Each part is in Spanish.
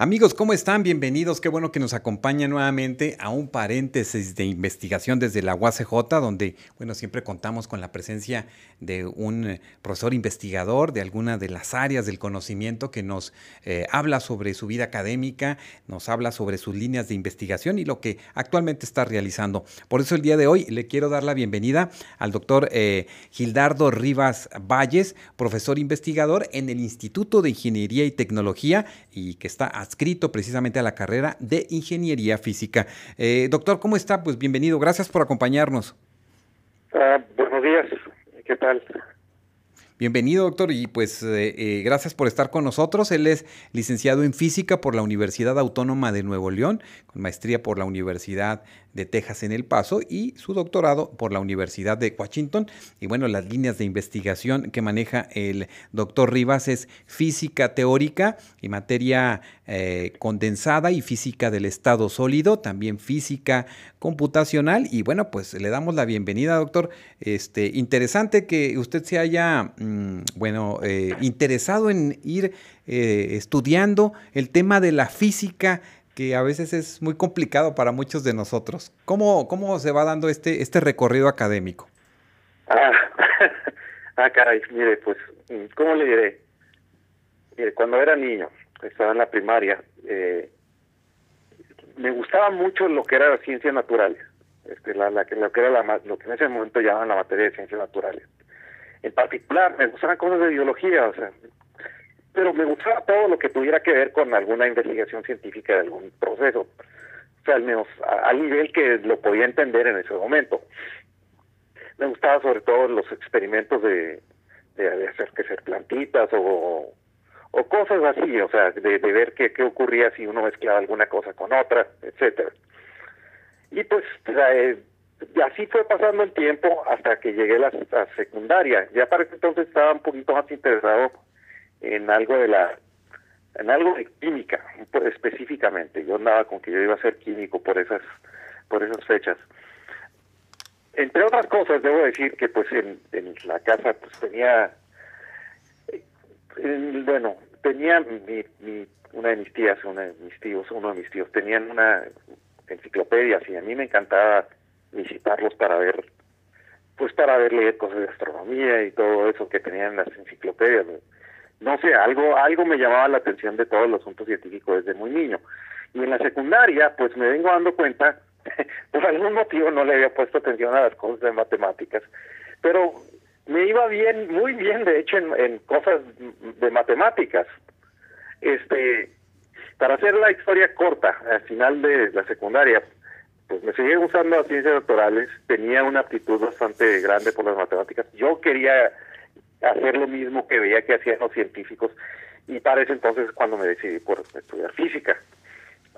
Amigos, ¿cómo están? Bienvenidos. Qué bueno que nos acompañan nuevamente a un paréntesis de investigación desde la UACJ, donde, bueno, siempre contamos con la presencia de un eh, profesor investigador de alguna de las áreas del conocimiento que nos eh, habla sobre su vida académica, nos habla sobre sus líneas de investigación y lo que actualmente está realizando. Por eso el día de hoy le quiero dar la bienvenida al doctor eh, Gildardo Rivas Valles, profesor investigador en el Instituto de Ingeniería y Tecnología y que está adscrito precisamente a la carrera de Ingeniería Física. Eh, doctor, ¿cómo está? Pues bienvenido, gracias por acompañarnos. Ah, buenos días, ¿qué tal? Bienvenido, doctor, y pues eh, eh, gracias por estar con nosotros. Él es licenciado en física por la Universidad Autónoma de Nuevo León, con maestría por la Universidad de Texas en El Paso y su doctorado por la Universidad de Washington. Y bueno, las líneas de investigación que maneja el doctor Rivas es física teórica y materia eh, condensada y física del estado sólido, también física computacional. Y bueno, pues le damos la bienvenida, doctor. Este, interesante que usted se haya, mm, bueno, eh, interesado en ir eh, estudiando el tema de la física que a veces es muy complicado para muchos de nosotros. ¿Cómo, cómo se va dando este, este recorrido académico? Ah, ah, caray, mire, pues, ¿cómo le diré? Mire, cuando era niño, estaba en la primaria, eh, me gustaba mucho lo que era la ciencias naturales, este, la, la, lo que era la, lo que en ese momento llamaban la materia de ciencias naturales. En particular, me gustaban cosas de biología, o sea, pero me gustaba todo lo que tuviera que ver con alguna investigación científica de algún proceso, o sea, al menos al nivel que lo podía entender en ese momento. Me gustaba sobre todo los experimentos de, de, hacer que ser plantitas o, cosas así, o sea, de, de ver qué, qué ocurría si uno mezclaba alguna cosa con otra, etcétera. Y pues eh, así fue pasando el tiempo hasta que llegué a la, secundaria. Ya para ese entonces estaba un poquito más interesado en algo de la en algo de química específicamente. Yo andaba con que yo iba a ser químico por esas por esas fechas. Entre otras cosas debo decir que pues en, la casa pues tenía bueno tenía mi, mi una de mis tías una de mis tíos uno de mis tíos tenían una enciclopedia y a mí me encantaba visitarlos para ver pues para ver leer cosas de astronomía y todo eso que tenían las enciclopedias no sé, algo, algo me llamaba la atención de todos los asuntos científicos desde muy niño. Y en la secundaria, pues me vengo dando cuenta, por algún motivo no le había puesto atención a las cosas de matemáticas, pero me iba bien, muy bien, de hecho, en, en cosas de matemáticas. Este, para hacer la historia corta, al final de la secundaria, pues me seguía gustando las ciencias naturales, tenía una aptitud bastante grande por las matemáticas. Yo quería hacer lo mismo que veía que hacían los científicos y para ese entonces cuando me decidí por estudiar física.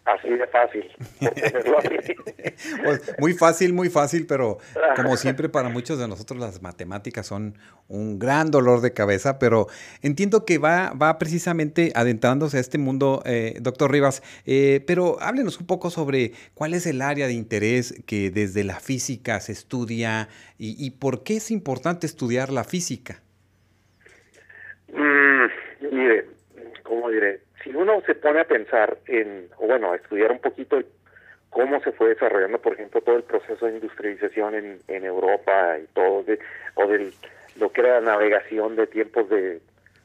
Así de fácil. pues muy fácil, muy fácil, pero como siempre para muchos de nosotros las matemáticas son un gran dolor de cabeza, pero entiendo que va, va precisamente adentrándose a este mundo, eh, doctor Rivas, eh, pero háblenos un poco sobre cuál es el área de interés que desde la física se estudia y, y por qué es importante estudiar la física. Mm, mire, ¿cómo diré? Si uno se pone a pensar en, o bueno, a estudiar un poquito cómo se fue desarrollando, por ejemplo, todo el proceso de industrialización en, en Europa y todo, de, o de lo que era la navegación de tiempos de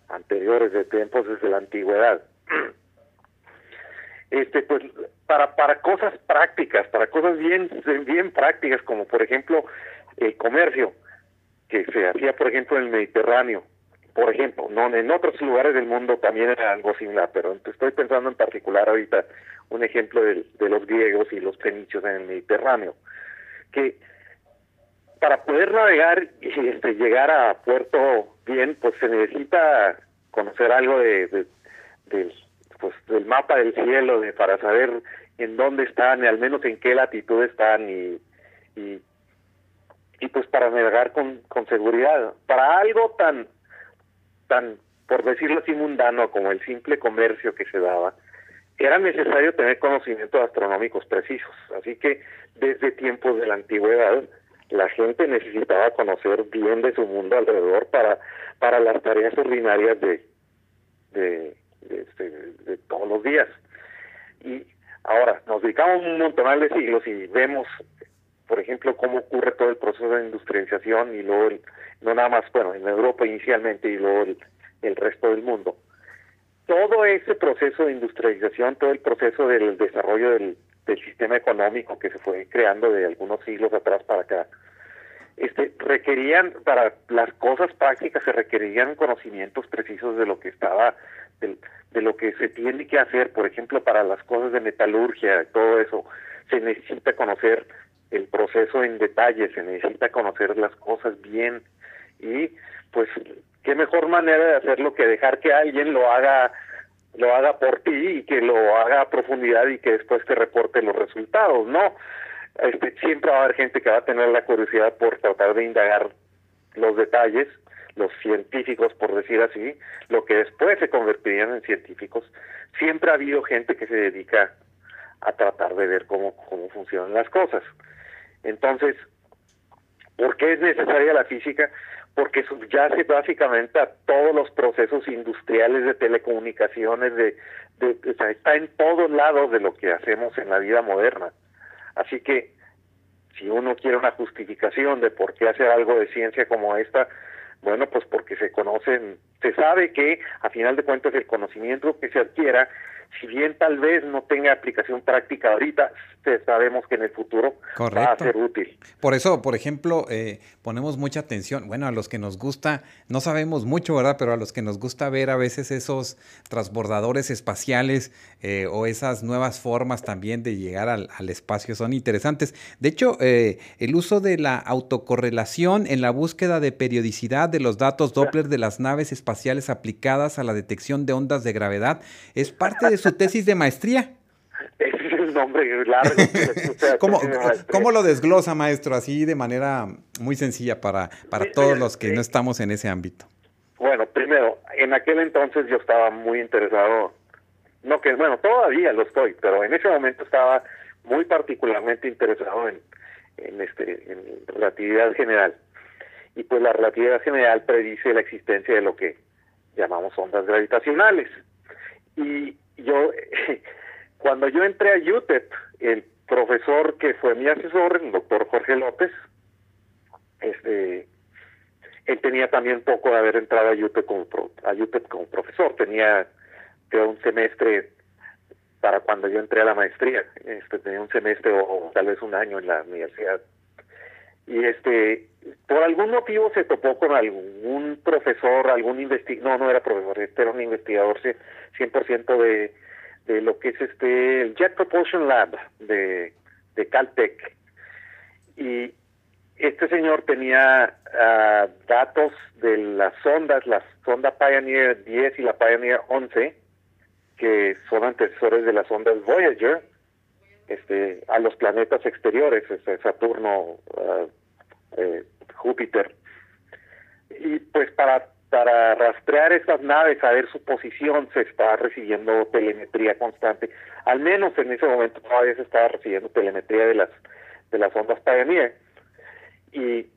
anteriores, de tiempos desde la antigüedad. Este, pues, para, para cosas prácticas, para cosas bien, bien prácticas, como por ejemplo el comercio, que se hacía, por ejemplo, en el Mediterráneo, por ejemplo, no en otros lugares del mundo también era algo similar, pero estoy pensando en particular ahorita un ejemplo de, los griegos y los fenicios en el Mediterráneo, que para poder navegar y este, llegar a puerto bien, pues se necesita conocer algo de, de, pues, del mapa del cielo, de para saber en dónde están, y al menos en qué latitud están y, y y pues para navegar con, con seguridad. Para algo tan, tan, por decirlo así, mundano como el simple comercio que se daba, era necesario tener conocimientos astronómicos precisos. Así que desde tiempos de la antigüedad, la gente necesitaba conocer bien de su mundo alrededor para, para las tareas ordinarias de, de, de, este, de todos los días. Y ahora, nos dedicamos un montón de siglos y vemos, por ejemplo, cómo ocurre todo el proceso de industrialización y luego, no nada más, bueno, en Europa inicialmente y luego el, el resto del mundo. Todo ese proceso de industrialización, todo el proceso del desarrollo del, del sistema económico que se fue creando de algunos siglos atrás para acá, este, requerían, para las cosas prácticas se requerían conocimientos precisos de lo que estaba, de, de lo que se tiene que hacer, por ejemplo, para las cosas de metalurgia, todo eso, se necesita conocer el proceso en detalle, se necesita conocer las cosas bien y pues qué mejor manera de hacerlo que dejar que alguien lo haga lo haga por ti y que lo haga a profundidad y que después te reporte los resultados, ¿no? Este, siempre va a haber gente que va a tener la curiosidad por tratar de indagar los detalles, los científicos, por decir así, lo que después se convertirían en científicos. Siempre ha habido gente que se dedica a tratar de ver cómo, cómo funcionan las cosas. Entonces, ¿por qué es necesaria la física? Porque subyace básicamente a todos los procesos industriales de telecomunicaciones, de, de, está en todos lados de lo que hacemos en la vida moderna. Así que si uno quiere una justificación de por qué hacer algo de ciencia como esta, bueno, pues porque se conocen, se sabe que a final de cuentas el conocimiento que se adquiera si bien tal vez no tenga aplicación práctica ahorita, sabemos que en el futuro va a ser útil. Por eso, por ejemplo, eh, ponemos mucha atención, bueno, a los que nos gusta, no sabemos mucho, ¿verdad? Pero a los que nos gusta ver a veces esos transbordadores espaciales eh, o esas nuevas formas también de llegar al, espacio son interesantes. De hecho, eh, el uso de la autocorrelación en la búsqueda de periodicidad de los datos Doppler de las naves espaciales aplicadas a la detección de ondas de gravedad es parte de su tesis de maestría? Nombre largo. ¿Cómo, lo desglosa, maestro, así de manera muy sencilla para, para todos los que no estamos en ese ámbito? Bueno, primero, en aquel entonces yo estaba muy interesado, no que, bueno, todavía lo estoy, pero en ese momento estaba muy particularmente interesado en, en, este, en relatividad general. Y pues la relatividad general predice la existencia de lo que llamamos ondas gravitacionales. Y yo, cuando yo entré a UTEP, el profesor que fue mi asesor, el doctor Jorge López, este, él tenía también poco de haber entrado a UTEP como, a UTEP como profesor, tenía un semestre para cuando yo entré a la maestría, este, tenía un semestre o, tal vez un año en la universidad. Y este, por algún motivo se topó con algún profesor, algún investigador, no, no era profesor, este era un investigador 100% de, de lo que es este el Jet Propulsion Lab de, de Caltech. Y este señor tenía uh, datos de las sondas, la sonda Pioneer 10 y la Pioneer 11, que son antecesores de las ondas Voyager, este, a los planetas exteriores, este, Saturno, uh, Júpiter. Y pues para para rastrear estas naves, saber su posición, se está recibiendo telemetría constante. Al menos en ese momento todavía se estaba recibiendo telemetría de las de las ondas Pioneer. Y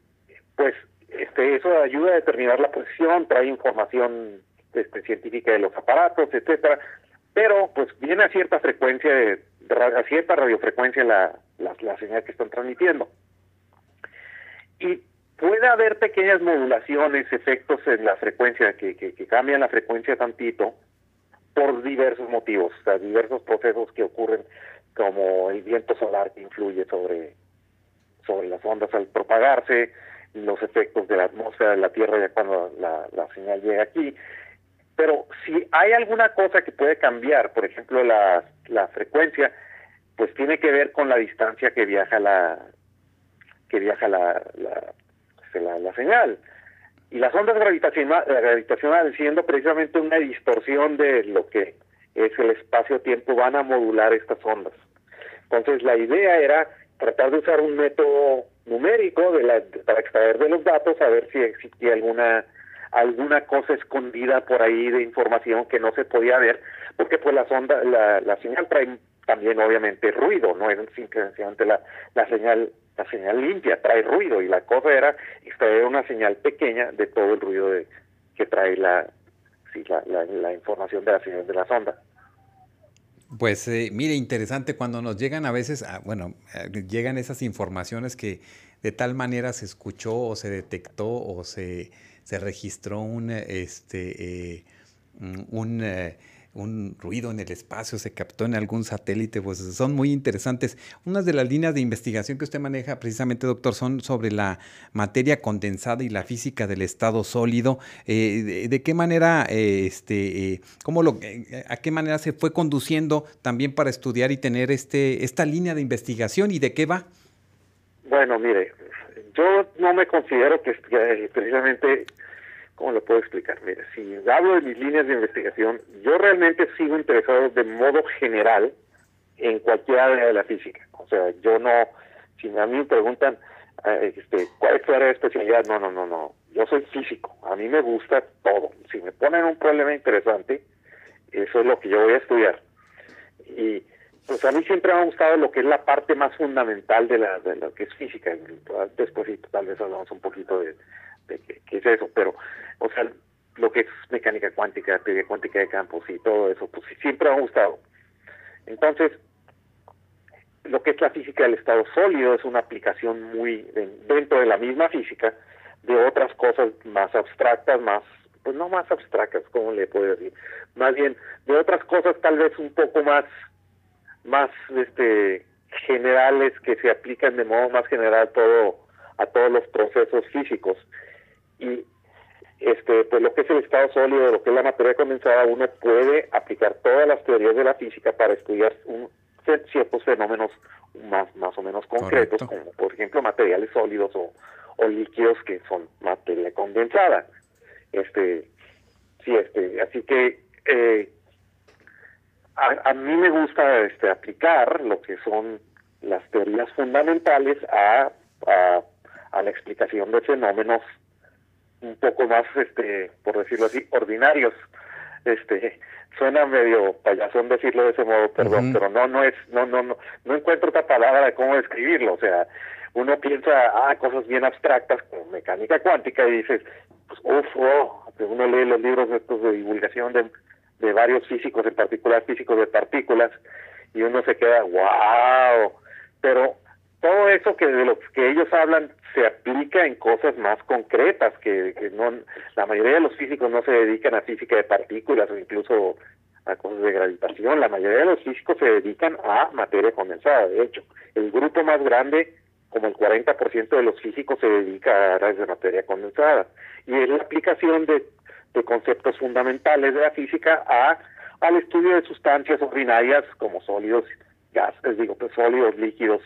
pues este eso ayuda a determinar la posición, trae información este, científica de los aparatos, etcétera, pero pues viene a cierta frecuencia de, a cierta radiofrecuencia la, la, la señal que están transmitiendo. Y puede haber pequeñas modulaciones, efectos en la frecuencia, que, cambian la frecuencia tantito por diversos motivos, o sea, diversos procesos que ocurren como el viento solar que influye sobre, sobre las ondas al propagarse, los efectos de la atmósfera de la Tierra ya cuando la, la señal llega aquí. Pero si hay alguna cosa que puede cambiar, por ejemplo la, la frecuencia, pues tiene que ver con la distancia que viaja la que viaja la, la, la, señal. Y las ondas gravitacionales, siendo precisamente una distorsión de lo que es el espacio-tiempo, van a modular estas ondas. Entonces la idea era tratar de usar un método numérico de la, para extraer de los datos a ver si existía alguna alguna cosa escondida por ahí de información que no se podía ver porque pues la sonda la, la señal trae también obviamente ruido no es simplemente la, la señal la señal limpia trae ruido y la cosa era una señal pequeña de todo el ruido de, que trae la, la, información de la señal de la sonda. Pues eh, mire, interesante cuando nos llegan a veces, ah, bueno, eh, llegan esas informaciones que de tal manera se escuchó o se detectó o se, se registró un, este, eh, un, un ruido en el espacio, se captó en algún satélite, pues son muy interesantes. Unas de las líneas de investigación que usted maneja precisamente, doctor, son sobre la materia condensada y la física del estado sólido. Eh, de, qué manera, eh, este, eh, cómo lo, a qué manera se fue conduciendo también para estudiar y tener este, esta línea de investigación y de qué va? Bueno, mire, yo no me considero que precisamente ¿Cómo lo puedo explicar? Mira, si hablo de mis líneas de investigación, yo realmente sigo interesado de modo general en cualquier área de la física. O sea, yo no, si a mí me preguntan, eh, este, ¿cuál es tu área de especialidad? No, no, no, no. Yo soy físico. A mí me gusta todo. Si me ponen un problema interesante, eso es lo que yo voy a estudiar. Y pues a mí siempre me ha gustado lo que es la parte más fundamental de, la, de lo que es física. Después tal vez hablamos un poquito de, de qué es eso, pero o sea, lo que es mecánica cuántica, teoría cuántica de campos y todo eso, pues siempre ha gustado. Entonces, lo que es la física del estado sólido es una aplicación muy dentro de la misma física de otras cosas más abstractas, más, pues no más abstractas, como le puedo decir, más bien de otras cosas tal vez un poco más, más, este, generales que se aplican de modo más general todo a todos los procesos físicos y este, pues lo que es el estado sólido, lo que es la materia condensada, uno puede aplicar todas las teorías de la física para estudiar un, ciertos fenómenos más, más o menos concretos, como por ejemplo materiales sólidos o, o líquidos que son materia condensada. Este, sí, este, así que eh, a, a, mí me gusta este, aplicar lo que son las teorías fundamentales a, a, a la explicación de fenómenos un poco más, este, por decirlo así, ordinarios. Este, suena medio payasón decirlo de ese modo, perdón, pero no, no es, no, no, no, no encuentro otra palabra de cómo describirlo. O sea, uno piensa, ah, cosas bien abstractas como mecánica cuántica y dices, pues, uff, oh, uno lee los libros estos de divulgación de, de varios físicos, en particular físicos de partículas, y uno se queda, wow, pero todo eso que de lo que ellos hablan se aplica en cosas más concretas que, que no la mayoría de los físicos no se dedican a física de partículas o incluso a cosas de gravitación. La mayoría de los físicos se dedican a materia condensada de hecho. El grupo más grande como el 40% de los físicos se dedica a áreas de materia condensada. Y es la aplicación de, de conceptos fundamentales de la física a al estudio de sustancias ordinarias como sólidos gases digo pues sólidos líquidos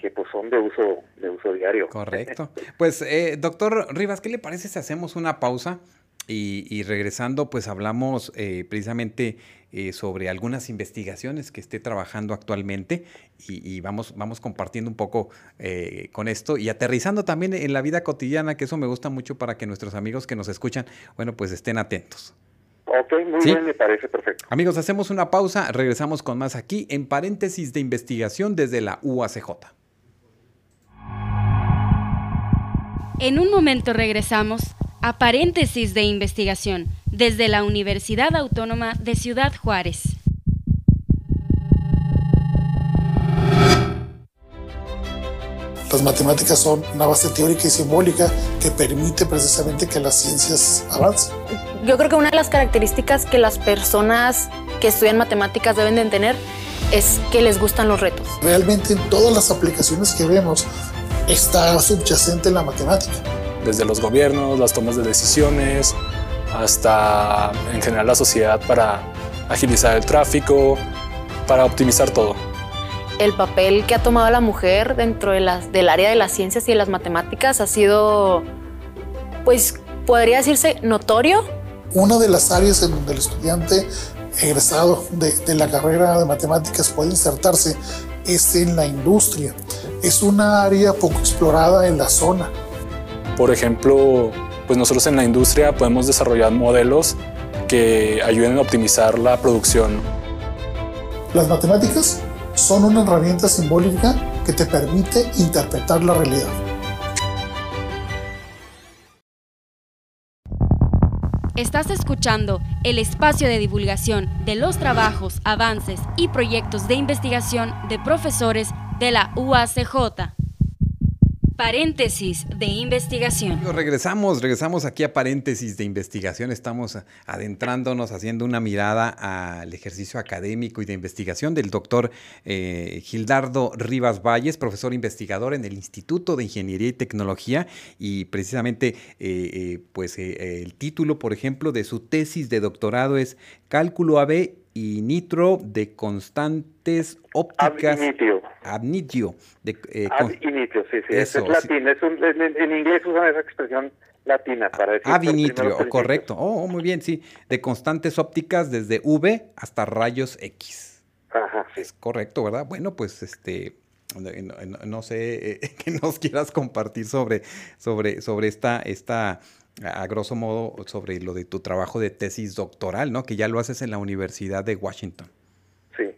que pues son de uso, de uso diario. Correcto. Pues, eh, doctor Rivas, ¿qué le parece si hacemos una pausa? Y, regresando, pues hablamos eh, precisamente eh, sobre algunas investigaciones que esté trabajando actualmente y, vamos, vamos compartiendo un poco con esto y aterrizando también en la vida cotidiana, que eso me gusta mucho para que nuestros amigos que nos escuchan, bueno, pues estén atentos. Ok, muy bien, me parece perfecto. Amigos, hacemos una pausa, regresamos con más aquí en paréntesis de investigación desde la UACJ. En un momento regresamos a paréntesis de investigación desde la Universidad Autónoma de Ciudad Juárez. Las matemáticas son una base teórica y simbólica que permite precisamente que las ciencias avancen. Yo creo que una de las características que las personas que estudian matemáticas deben de tener es que les gustan los retos. Realmente en todas las aplicaciones que vemos está subyacente en la matemática. Desde los gobiernos, las tomas de decisiones, hasta en general la sociedad para agilizar el tráfico, para optimizar todo. El papel que ha tomado la mujer dentro de las, del área de las ciencias y de las matemáticas ha sido, pues, podría decirse notorio. Una de las áreas en donde el estudiante egresado de, de la carrera de matemáticas puede insertarse es en la industria es una área poco explorada en la zona. Por ejemplo, pues nosotros en la industria podemos desarrollar modelos que ayuden a optimizar la producción. Las matemáticas son una herramienta simbólica que te permite interpretar la realidad. Estás escuchando el espacio de divulgación de los trabajos, avances y proyectos de investigación de profesores de la UACJ. Paréntesis de investigación. Regresamos, regresamos aquí a paréntesis de investigación. Estamos adentrándonos, haciendo una mirada al ejercicio académico y de investigación del doctor eh, Gildardo Rivas Valles, profesor investigador en el Instituto de Ingeniería y Tecnología. Y precisamente, eh, eh, pues el título, por ejemplo, de su tesis de doctorado es Cálculo AB y nitro de constantes ópticas. Ab initio. De, eh, Ab initio, sí, sí. es latín. Es un, en, inglés usan esa expresión latina para decir. Ab correcto. Oh, muy bien, sí. De constantes ópticas desde V hasta rayos X. Ajá, sí. Es correcto, ¿verdad? Bueno, pues este. No, sé eh, qué nos quieras compartir sobre, sobre, sobre esta, esta a grosso modo, sobre lo de tu trabajo de tesis doctoral, ¿no? Que ya lo haces en la Universidad de Washington. Sí.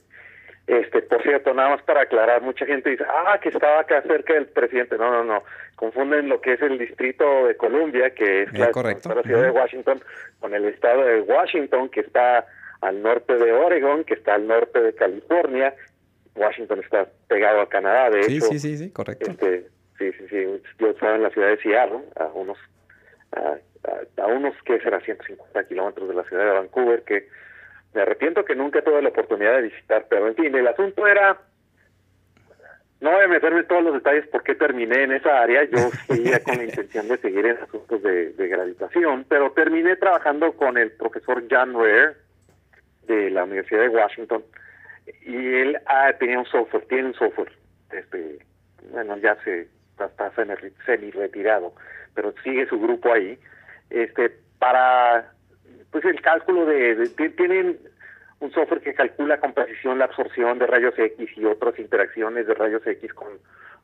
Este, por cierto, nada más para aclarar, mucha gente dice, ah, que estaba acá cerca del presidente. No, no, no. Confunden lo que es el distrito de Columbia, que es la, ciudad de Washington, con el estado de Washington, que está al norte de Oregon, que está al norte de California. Washington está pegado a Canadá, de sí, hecho. Sí, sí, sí, correcto. Este, sí, sí, sí. Yo estaba en la ciudad de Seattle, a unos a, unos que será 150 kilómetros de la ciudad de Vancouver, que me arrepiento que nunca tuve la oportunidad de visitar, pero en fin, el asunto era, no voy a meterme en todos los detalles porque terminé en esa área, yo seguía con la intención de seguir en asuntos de, gravitación, pero terminé trabajando con el profesor John Ware de la Universidad de Washington, y él ah, tenía un software, tiene un software, este, bueno, ya se está semi retirado, pero sigue su grupo ahí, este, para pues el cálculo de, tienen un software que calcula con precisión la absorción de rayos X y otras interacciones de rayos X con,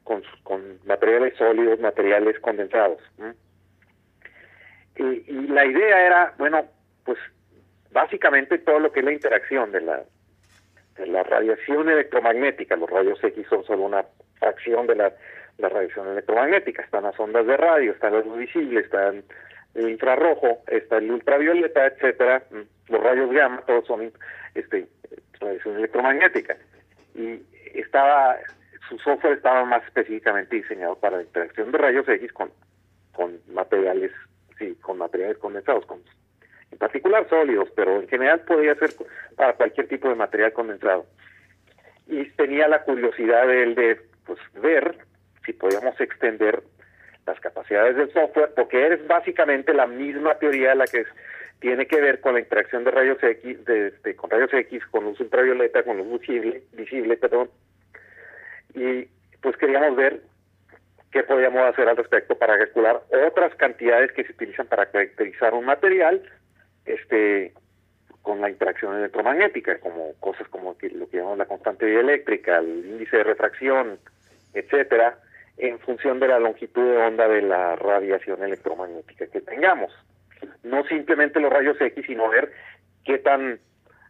con, con materiales sólidos, materiales condensados. Y, y, la idea era, bueno, pues básicamente todo lo que es la interacción de la, de la radiación electromagnética, los rayos X son solo una fracción de la la radiación electromagnética. Están las ondas de radio, está la luz visible, está el infrarrojo, está el ultravioleta, etcétera. Mm, los rayos gamma, todos son este, radiación electromagnética. Y estaba, su software estaba más específicamente diseñado para la interacción de rayos X con, con materiales, sí, con materiales condensados, con, en particular sólidos, pero en general podía ser para cualquier tipo de material condensado. Y tenía la curiosidad de él de pues, ver si podíamos extender las capacidades del software, porque es básicamente la misma teoría la que tiene que ver con la interacción de rayos X, de, este, con rayos X, con luz ultravioleta, con luz visible, visible, perdón, y pues queríamos ver qué podíamos hacer al respecto para calcular otras cantidades que se utilizan para caracterizar un material, este, con la interacción electromagnética, como cosas como lo que llamamos la constante eléctrica, el índice de refracción, etcétera, en función de la longitud de onda de la radiación electromagnética que tengamos. No simplemente los rayos X, sino ver qué tan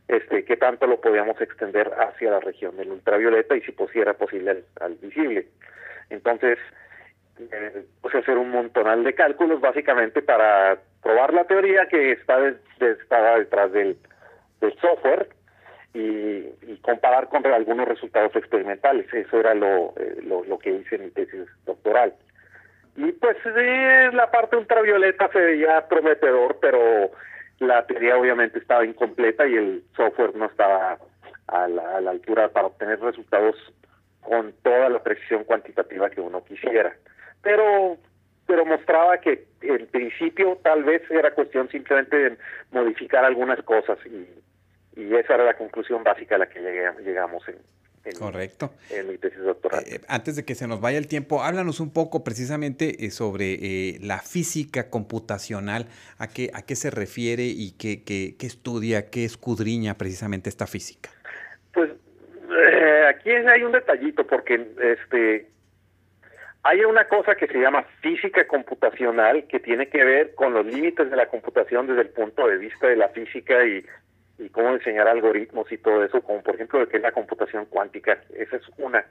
este qué tanto lo podíamos extender hacia la región del ultravioleta y si pues, era posible al, visible. Entonces, eh, pues hacer un montonal de cálculos básicamente para probar la teoría que está, estaba detrás del, del software y, comparar con algunos resultados experimentales. Eso era lo, eh, lo, que hice en mi tesis doctoral. Y pues la parte ultravioleta se veía prometedor, pero la teoría obviamente estaba incompleta y el software no estaba a la, a la altura para obtener resultados con toda la precisión cuantitativa que uno quisiera. Pero pero mostraba que en principio tal vez era cuestión simplemente de modificar algunas cosas y y esa era la conclusión básica a la que llegamos en, Correcto. en mi tesis doctoral. Eh, antes de que se nos vaya el tiempo, háblanos un poco precisamente eh, sobre eh, la física computacional, a qué, a qué se refiere y qué, qué, qué estudia, qué escudriña precisamente esta física. Pues aquí hay un detallito, porque este hay una cosa que se llama física computacional que tiene que ver con los límites de la computación desde el punto de vista de la física y, y cómo diseñar algoritmos y todo eso, como por ejemplo lo que es la computación cuántica. Esa es una.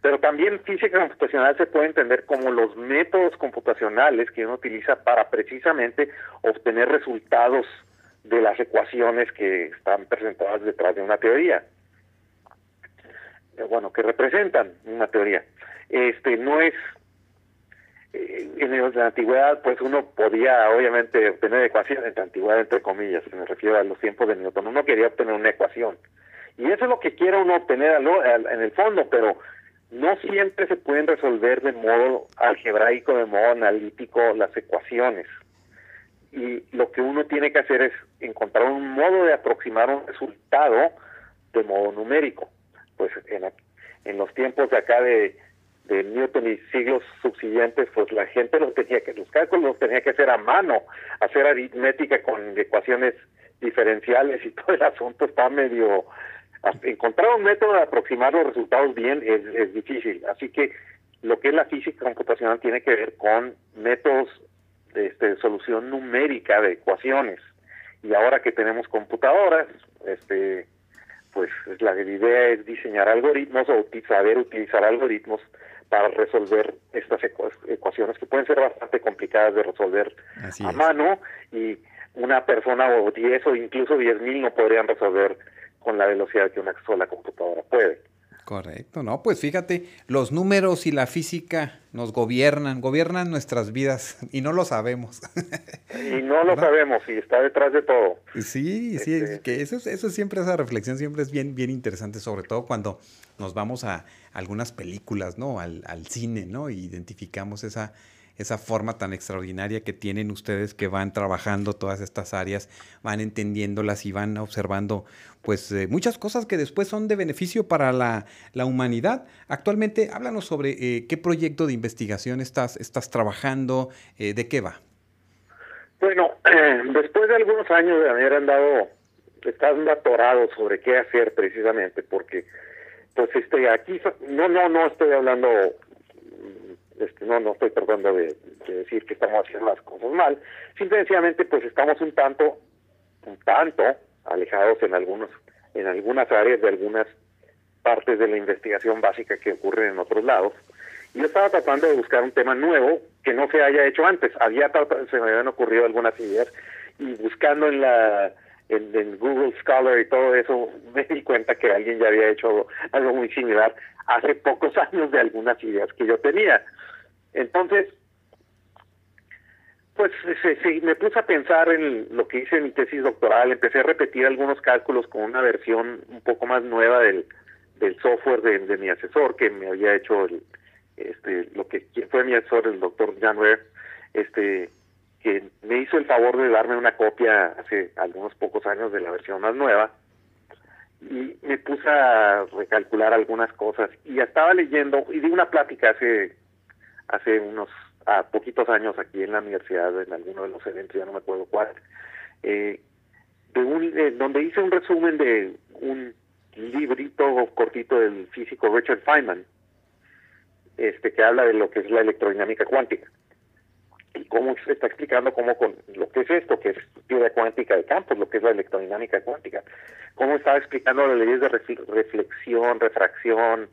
Pero también física computacional se puede entender como los métodos computacionales que uno utiliza para precisamente obtener resultados de las ecuaciones que están presentadas detrás de una teoría. Eh, bueno, que representan una teoría. Este no es en la antigüedad, pues uno podía obviamente obtener ecuaciones, la antigüedad entre comillas, me refiero a los tiempos de Newton, uno quería obtener una ecuación. Y eso es lo que quiere uno obtener en el fondo, pero no siempre se pueden resolver de modo algebraico, de modo analítico las ecuaciones. Y lo que uno tiene que hacer es encontrar un modo de aproximar un resultado de modo numérico. Pues en, en los tiempos de acá de, de Newton y siglos subsiguientes, pues la gente los tenía que, los cálculos los tenía que hacer a mano, hacer aritmética con ecuaciones diferenciales y todo el asunto está medio encontrar un método de aproximar los resultados bien es, es difícil. Así que lo que es la física computacional tiene que ver con métodos de, este, solución numérica de ecuaciones. Y ahora que tenemos computadoras, este, pues la idea es diseñar algoritmos o saber utilizar algoritmos para resolver estas ecuaciones que pueden ser bastante complicadas de resolver a mano y una persona o 10 o incluso 10.000 no podrían resolver con la velocidad que una sola computadora puede. Correcto, no, pues fíjate, los números y la física nos gobiernan, gobiernan nuestras vidas y no lo sabemos. Y no lo sabemos y está detrás de todo. Sí, sí, este, que eso, eso siempre, esa reflexión siempre es bien, bien interesante, sobre todo cuando nos vamos a algunas películas, ¿no? Al, al cine, ¿no? Y identificamos esa, esa forma tan extraordinaria que tienen ustedes que van trabajando todas estas áreas, van entendiéndolas y van observando pues eh, muchas cosas que después son de beneficio para la, humanidad. Actualmente, háblanos sobre eh, qué proyecto de investigación estás, estás trabajando, eh, de qué va. Bueno, después de algunos años de haber andado, estando atorado sobre qué hacer precisamente, porque pues este aquí no no no estoy hablando este, no, no estoy tratando de, decir que estamos haciendo las cosas mal, simplemente pues estamos un tanto, un tanto alejados en algunos, en algunas áreas de algunas partes de la investigación básica que ocurren en otros lados. Y yo estaba tratando de buscar un tema nuevo que no se haya hecho antes. Había se me habían ocurrido algunas ideas y buscando en la en, Google Scholar y todo eso me di cuenta que alguien ya había hecho algo muy similar hace pocos años de algunas ideas que yo tenía. Entonces, pues me puse a pensar en lo que hice en mi tesis doctoral, empecé a repetir algunos cálculos con una versión un poco más nueva del, del software de, mi asesor que me había hecho el, este lo que fue mi asesor el doctor Jan este que me hizo el favor de darme una copia hace algunos pocos años de la versión más nueva y me puse a recalcular algunas cosas. Y estaba leyendo y di una plática hace hace unos poquitos años aquí en la universidad, en alguno de los eventos, ya no me acuerdo cuál, eh, de un, eh, donde hice un resumen de un librito cortito del físico Richard Feynman, este que habla de lo que es la electrodinámica cuántica y cómo se está explicando cómo con lo que es esto, que es teoría cuántica de campos, lo que es la electrodinámica cuántica, cómo estaba explicando las leyes de reflexión, refracción,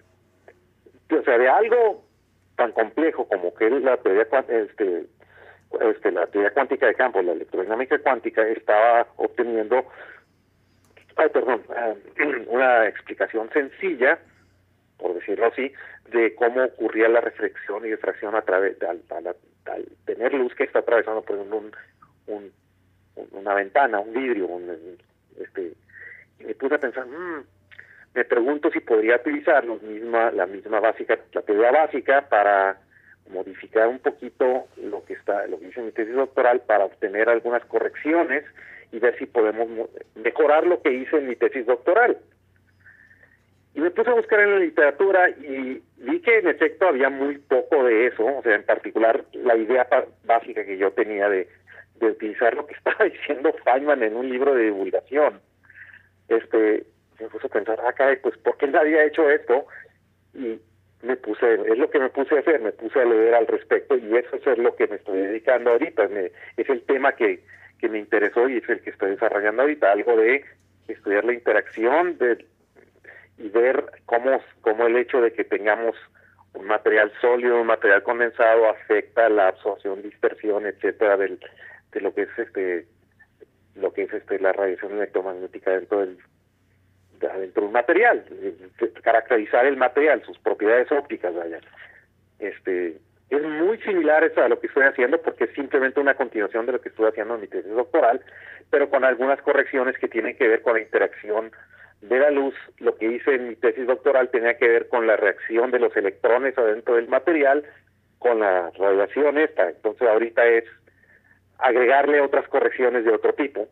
o sea, de algo tan complejo como que la teoría este, este, la teoría cuántica de campo, la electrodinámica cuántica, estaba obteniendo, ay, perdón, ah, una explicación sencilla, por decirlo así, de cómo ocurría la reflexión y difracción a través de, al, tener luz que está atravesando por un, un, una ventana, un vidrio, este, y me puse a pensar, mmm, me pregunto si podría utilizar los misma, la misma básica, la teoría básica para modificar un poquito lo que está, lo que hice en mi tesis doctoral para obtener algunas correcciones y ver si podemos mejorar lo que hice en mi tesis doctoral. Y me puse a buscar en la literatura y vi que en efecto había muy poco de eso, o sea, en particular la idea básica que yo tenía de, de utilizar lo que estaba diciendo Feynman en un libro de divulgación. Este, me puso a pensar, ah, caray, pues ¿por qué nadie ha hecho esto? Y me puse, es lo que me puse a hacer, me puse a leer al respecto y eso es lo que me estoy dedicando ahorita, me, es el tema que, que me interesó y es el que estoy desarrollando ahorita, algo de estudiar la interacción de, y ver cómo, cómo el hecho de que tengamos un material sólido, un material condensado afecta la absorción, dispersión, etcétera, del, de lo que es este lo que es este la radiación electromagnética dentro del dentro de un material, caracterizar el material, sus propiedades ópticas, vaya. Este, es muy similar a lo que estoy haciendo porque es simplemente una continuación de lo que estoy haciendo en mi tesis doctoral, pero con algunas correcciones que tienen que ver con la interacción de la luz. Lo que hice en mi tesis doctoral tenía que ver con la reacción de los electrones adentro del material con la radiación. Entonces ahorita es agregarle otras correcciones de otro tipo.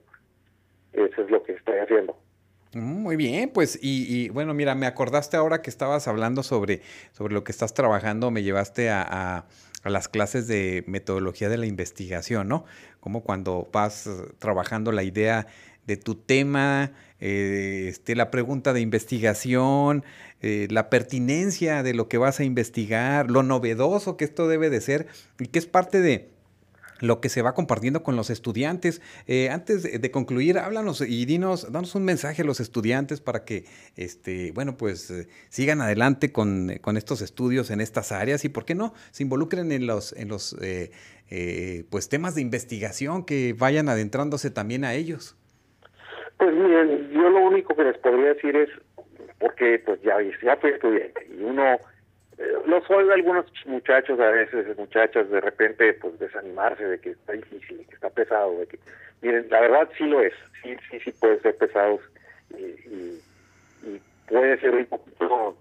Eso es lo que estoy haciendo. Mm, muy bien, pues y, bueno, mira, me acordaste ahora que estabas hablando sobre, sobre lo que estás trabajando, me llevaste a, a, las clases de metodología de la investigación, ¿no? Como cuando vas trabajando la idea de tu tema, eh, este, la pregunta de investigación, eh, la pertinencia de lo que vas a investigar, lo novedoso que esto debe de ser y que es parte de lo que se va compartiendo con los estudiantes. Eh, antes de, concluir, háblanos y dinos, danos un mensaje a los estudiantes para que, este, bueno, pues sigan adelante con, con, estos estudios en estas áreas y, ¿por qué no?, se involucren en los, en los pues, temas de investigación que vayan adentrándose también a ellos. Pues miren, yo lo único que les podría decir es, porque pues ya, ya fui estudiante y uno, eh, los oigo algunos muchachos a veces, muchachas, de repente pues desanimarse de que está difícil, de que está pesado, de que, miren, la verdad sí lo es, sí, sí, sí puede ser pesado y, y, puede ser un poquito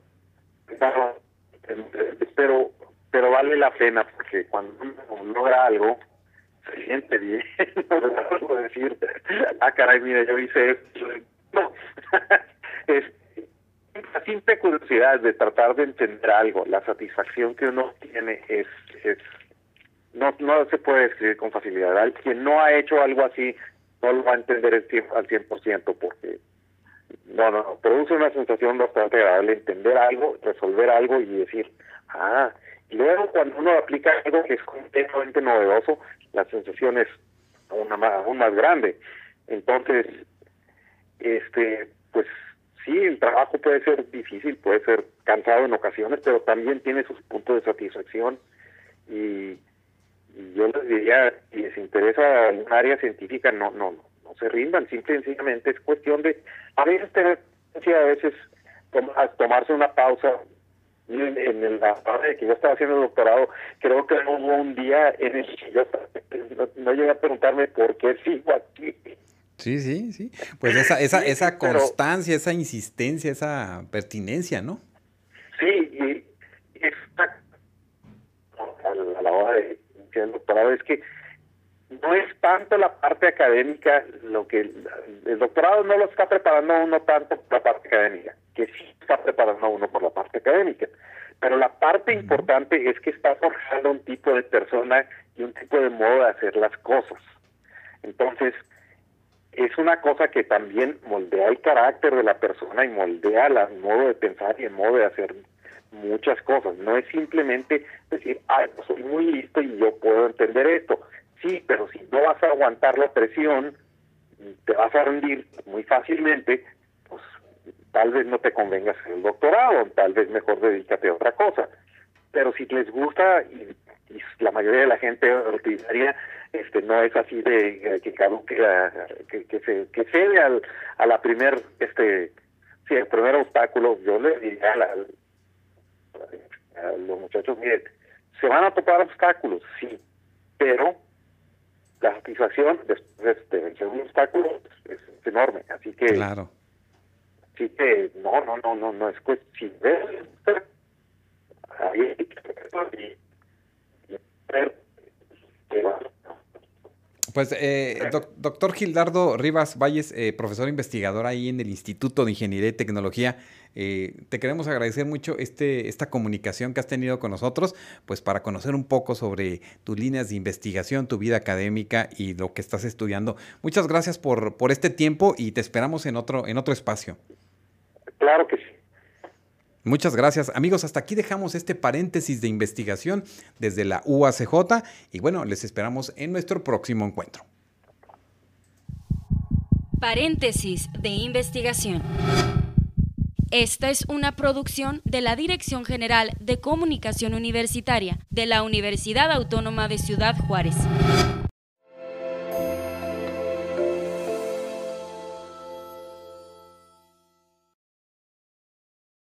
pesado, pero, pero vale la pena porque cuando uno logra algo, se siente bien, puedo decir, ah, caray, mira, yo hice esto. No, es la simple curiosidad de tratar de entender algo, la satisfacción que uno tiene es, es no, no se puede describir con facilidad. Quien no ha hecho algo así no lo va a entender el al 100% porque no, no, produce una sensación bastante agradable entender algo, resolver algo y decir, ah, luego cuando uno aplica algo que es completamente novedoso, la sensación es aún más, aún más grande. Entonces, este, pues sí, el trabajo puede ser difícil, puede ser cansado en ocasiones, pero también tiene sus puntos de satisfacción y, yo les diría, si les interesa un área científica, no, no, no, se rindan, simple y sencillamente es cuestión de a veces tener, a veces tomarse una pausa, en, la parte de que yo estaba haciendo el doctorado, creo que no hubo un día en el que yo no, llegué a preguntarme por qué sigo aquí. Sí, sí, sí. Pues esa, esa, esa constancia, esa insistencia, esa pertinencia, ¿no? Sí, y, a la hora de el doctorado es que no es tanto la parte académica lo que el doctorado no lo está preparando uno tanto por la parte académica, que sí está preparando uno por la parte académica. Pero la parte importante es que está forjando un tipo de persona y un tipo de modo de hacer las cosas. Entonces, es una cosa que también moldea el carácter de la persona y moldea el modo de pensar y el modo de hacer muchas cosas. No es simplemente decir, ay, pues soy muy listo y yo puedo entender esto. Sí, pero si no vas a aguantar la presión, te vas a rendir muy fácilmente, pues tal vez no te convenga hacer el doctorado, tal vez mejor dedícate a otra cosa. Pero si les gusta, y, la mayoría de la gente ordinaria este no es así de que que, que, se que cede al, a la primer este sí el primer obstáculo yo le diría a, a los muchachos miren se van a topar obstáculos sí pero la satisfacción después de vencer un obstáculo es, enorme. Así que. Claro. Así que, no, no, no, no, no es cuestión. Ahí, y, pues, eh, doctor Gildardo Rivas Valles, eh, profesor investigador ahí en el Instituto de Ingeniería y Tecnología, eh, te queremos agradecer mucho este, esta comunicación que has tenido con nosotros, pues para conocer un poco sobre tus líneas de investigación, tu vida académica y lo que estás estudiando. Muchas gracias por, por este tiempo y te esperamos en otro, en otro espacio. Claro que sí. Muchas gracias. Amigos, hasta aquí dejamos este paréntesis de investigación desde la UACJ y bueno, les esperamos en nuestro próximo encuentro. Paréntesis de investigación. Esta es una producción de la Dirección General de Comunicación Universitaria de la Universidad Autónoma de Ciudad Juárez.